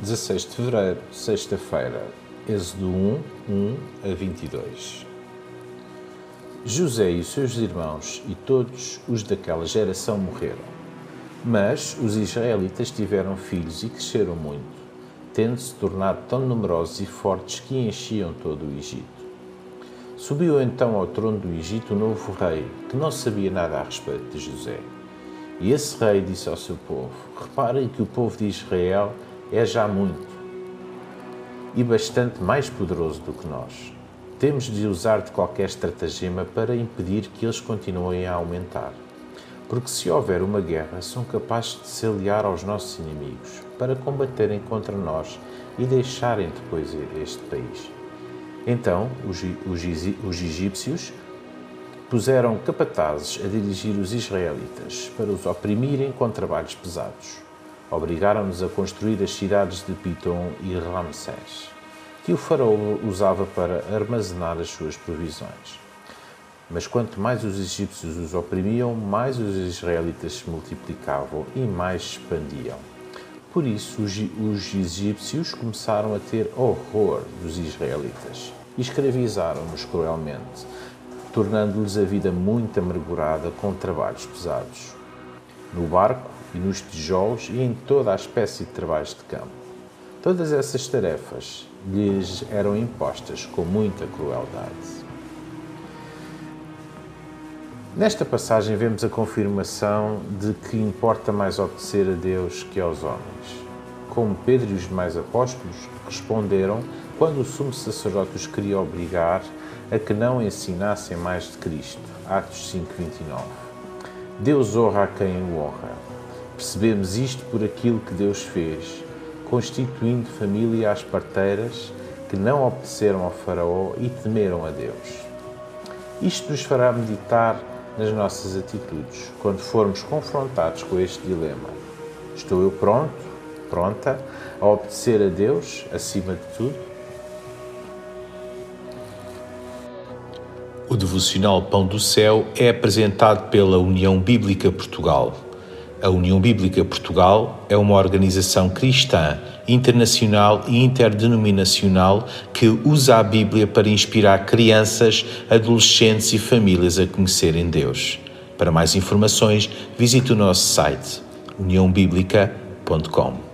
16 de fevereiro, sexta-feira, Êxodo 1, 1 a 22. José e os seus irmãos e todos os daquela geração morreram. Mas os israelitas tiveram filhos e cresceram muito, tendo-se tornado tão numerosos e fortes que enchiam todo o Egito. Subiu então ao trono do Egito um novo rei, que não sabia nada a respeito de José. E esse rei disse ao seu povo: Reparem que o povo de Israel é já muito e bastante mais poderoso do que nós. Temos de usar de qualquer estratagema para impedir que eles continuem a aumentar. Porque se houver uma guerra, são capazes de se aliar aos nossos inimigos para combaterem contra nós e deixarem depois este país. Então os, os, os egípcios puseram capatazes a dirigir os israelitas para os oprimirem com trabalhos pesados obrigaram-nos a construir as cidades de Pitom e Ramsés, que o faraó usava para armazenar as suas provisões. Mas quanto mais os egípcios os oprimiam, mais os israelitas se multiplicavam e mais expandiam. Por isso, os egípcios começaram a ter horror dos israelitas escravizaram-nos cruelmente, tornando-lhes a vida muito amargurada com trabalhos pesados. No barco, e nos tijolos e em toda a espécie de trabalhos de campo. Todas essas tarefas lhes eram impostas com muita crueldade. Nesta passagem vemos a confirmação de que importa mais obedecer a Deus que aos homens. Como Pedro e os demais apóstolos responderam quando o sumo sacerdote os queria obrigar a que não ensinassem mais de Cristo. Atos 5:29. Deus honra a quem o honra. Percebemos isto por aquilo que Deus fez, constituindo família às parteiras que não obedeceram ao Faraó e temeram a Deus. Isto nos fará meditar nas nossas atitudes quando formos confrontados com este dilema. Estou eu pronto, pronta a obedecer a Deus acima de tudo? O devocional Pão do Céu é apresentado pela União Bíblica Portugal. A União Bíblica Portugal é uma organização cristã, internacional e interdenominacional que usa a Bíblia para inspirar crianças, adolescentes e famílias a conhecerem Deus. Para mais informações, visite o nosso site uniãobíblica.com.